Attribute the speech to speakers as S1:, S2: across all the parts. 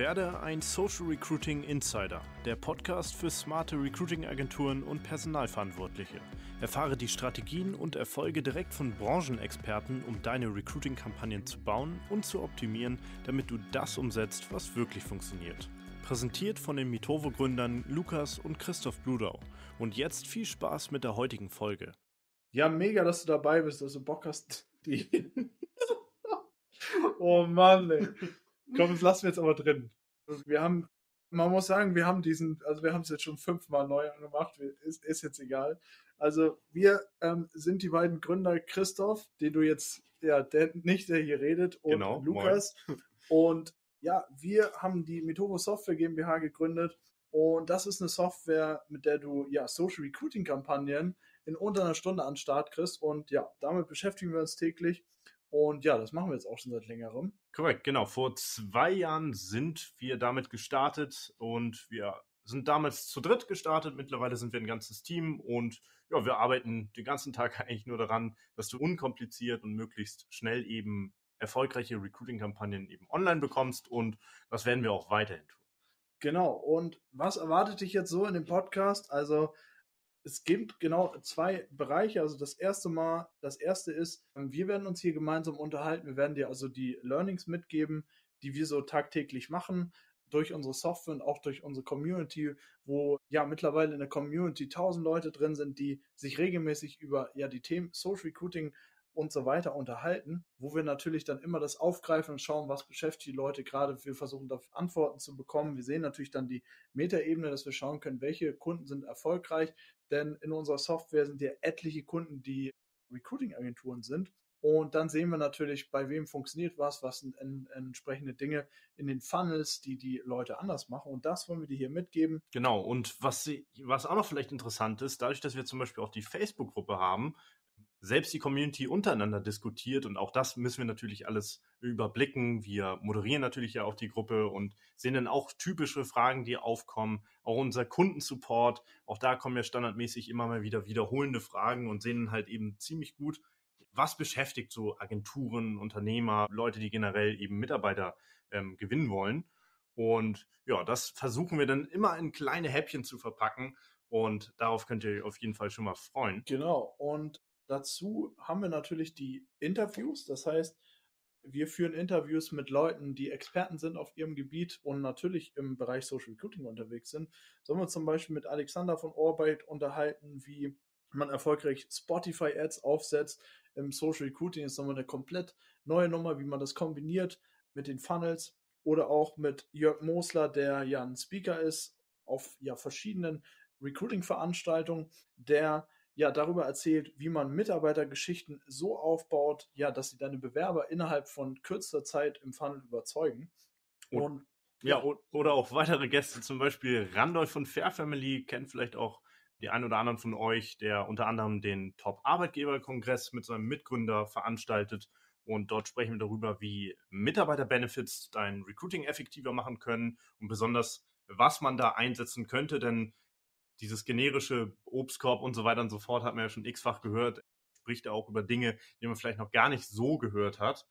S1: Werde ein Social Recruiting Insider, der Podcast für smarte Recruiting-Agenturen und Personalverantwortliche. Erfahre die Strategien und Erfolge direkt von Branchenexperten, um deine Recruiting-Kampagnen zu bauen und zu optimieren, damit du das umsetzt, was wirklich funktioniert. Präsentiert von den Mitovo-Gründern Lukas und Christoph Bludau. Und jetzt viel Spaß mit der heutigen Folge.
S2: Ja, mega, dass du dabei bist, dass du Bock hast. Die oh Mann, ey. Komm, das lassen wir jetzt aber drin. Wir haben, man muss sagen, wir haben diesen, also wir haben es jetzt schon fünfmal neu angemacht, ist, ist jetzt egal. Also wir ähm, sind die beiden Gründer, Christoph, den du jetzt, ja, der, nicht der hier redet, und genau, Lukas. Moin. Und ja, wir haben die Metovo Software GmbH gegründet und das ist eine Software, mit der du ja Social Recruiting Kampagnen in unter einer Stunde an den Start kriegst und ja, damit beschäftigen wir uns täglich und ja, das machen wir jetzt auch schon seit längerem.
S1: Korrekt, genau. Vor zwei Jahren sind wir damit gestartet und wir sind damals zu dritt gestartet. Mittlerweile sind wir ein ganzes Team und ja, wir arbeiten den ganzen Tag eigentlich nur daran, dass du unkompliziert und möglichst schnell eben erfolgreiche Recruiting-Kampagnen eben online bekommst und das werden wir auch weiterhin tun.
S2: Genau. Und was erwartet dich jetzt so in dem Podcast? Also es gibt genau zwei Bereiche. Also das erste Mal, das erste ist, wir werden uns hier gemeinsam unterhalten. Wir werden dir also die Learnings mitgeben, die wir so tagtäglich machen durch unsere Software und auch durch unsere Community, wo ja mittlerweile in der Community tausend Leute drin sind, die sich regelmäßig über ja die Themen Social Recruiting und so weiter unterhalten, wo wir natürlich dann immer das aufgreifen und schauen, was beschäftigt die Leute gerade. Wir versuchen dafür Antworten zu bekommen. Wir sehen natürlich dann die Metaebene, dass wir schauen können, welche Kunden sind erfolgreich, denn in unserer Software sind ja etliche Kunden, die Recruiting-Agenturen sind. Und dann sehen wir natürlich, bei wem funktioniert was, was sind en entsprechende Dinge in den Funnels, die die Leute anders machen. Und das wollen wir dir hier mitgeben.
S1: Genau. Und was, was auch noch vielleicht interessant ist, dadurch, dass wir zum Beispiel auch die Facebook-Gruppe haben, selbst die Community untereinander diskutiert und auch das müssen wir natürlich alles überblicken. Wir moderieren natürlich ja auch die Gruppe und sehen dann auch typische Fragen, die aufkommen. Auch unser Kundensupport, auch da kommen ja standardmäßig immer mal wieder wiederholende Fragen und sehen halt eben ziemlich gut, was beschäftigt so Agenturen, Unternehmer, Leute, die generell eben Mitarbeiter ähm, gewinnen wollen. Und ja, das versuchen wir dann immer in kleine Häppchen zu verpacken. Und darauf könnt ihr euch auf jeden Fall schon mal freuen.
S2: Genau. Und Dazu haben wir natürlich die Interviews. Das heißt, wir führen Interviews mit Leuten, die Experten sind auf ihrem Gebiet und natürlich im Bereich Social Recruiting unterwegs sind. Sollen wir zum Beispiel mit Alexander von Orbeit unterhalten, wie man erfolgreich Spotify-Ads aufsetzt. Im Social Recruiting ist nochmal eine komplett neue Nummer, wie man das kombiniert mit den Funnels oder auch mit Jörg Mosler, der ja ein Speaker ist auf ja verschiedenen Recruiting-Veranstaltungen, der ja darüber erzählt, wie man Mitarbeitergeschichten so aufbaut, ja, dass sie deine Bewerber innerhalb von kürzester Zeit im Funnel überzeugen.
S1: Und, und ja, oder auch weitere Gäste, zum Beispiel Randolph von Fair Family, kennt vielleicht auch die ein oder anderen von euch, der unter anderem den Top-Arbeitgeber-Kongress mit seinem Mitgründer veranstaltet. Und dort sprechen wir darüber, wie Mitarbeiter-Benefits dein Recruiting effektiver machen können und besonders, was man da einsetzen könnte. Denn dieses generische Obstkorb und so weiter und so fort hat man ja schon x-fach gehört. Spricht auch über Dinge, die man vielleicht noch gar nicht so gehört hat.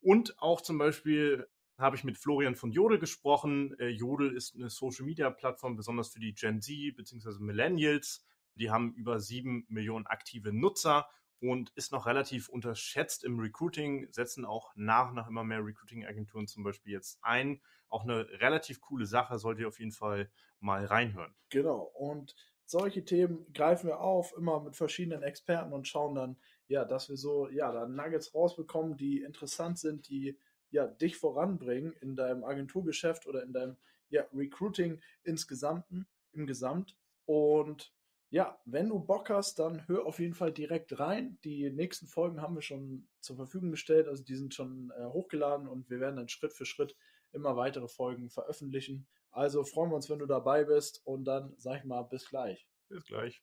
S1: Und auch zum Beispiel habe ich mit Florian von Jodel gesprochen. Äh, Jodel ist eine Social Media Plattform, besonders für die Gen Z bzw. Millennials. Die haben über sieben Millionen aktive Nutzer und ist noch relativ unterschätzt im Recruiting, setzen auch nach und nach immer mehr Recruiting-Agenturen zum Beispiel jetzt ein. Auch eine relativ coole Sache, solltet ihr auf jeden Fall mal reinhören.
S2: Genau, und solche Themen greifen wir auf, immer mit verschiedenen Experten und schauen dann, ja, dass wir so, ja, da Nuggets rausbekommen, die interessant sind, die ja dich voranbringen in deinem Agenturgeschäft oder in deinem ja, Recruiting insgesamt, im Gesamt. Und ja, wenn du Bock hast, dann hör auf jeden Fall direkt rein. Die nächsten Folgen haben wir schon zur Verfügung gestellt, also die sind schon äh, hochgeladen und wir werden dann Schritt für Schritt immer weitere Folgen veröffentlichen. Also freuen wir uns, wenn du dabei bist und dann sag ich mal bis gleich.
S1: Bis gleich.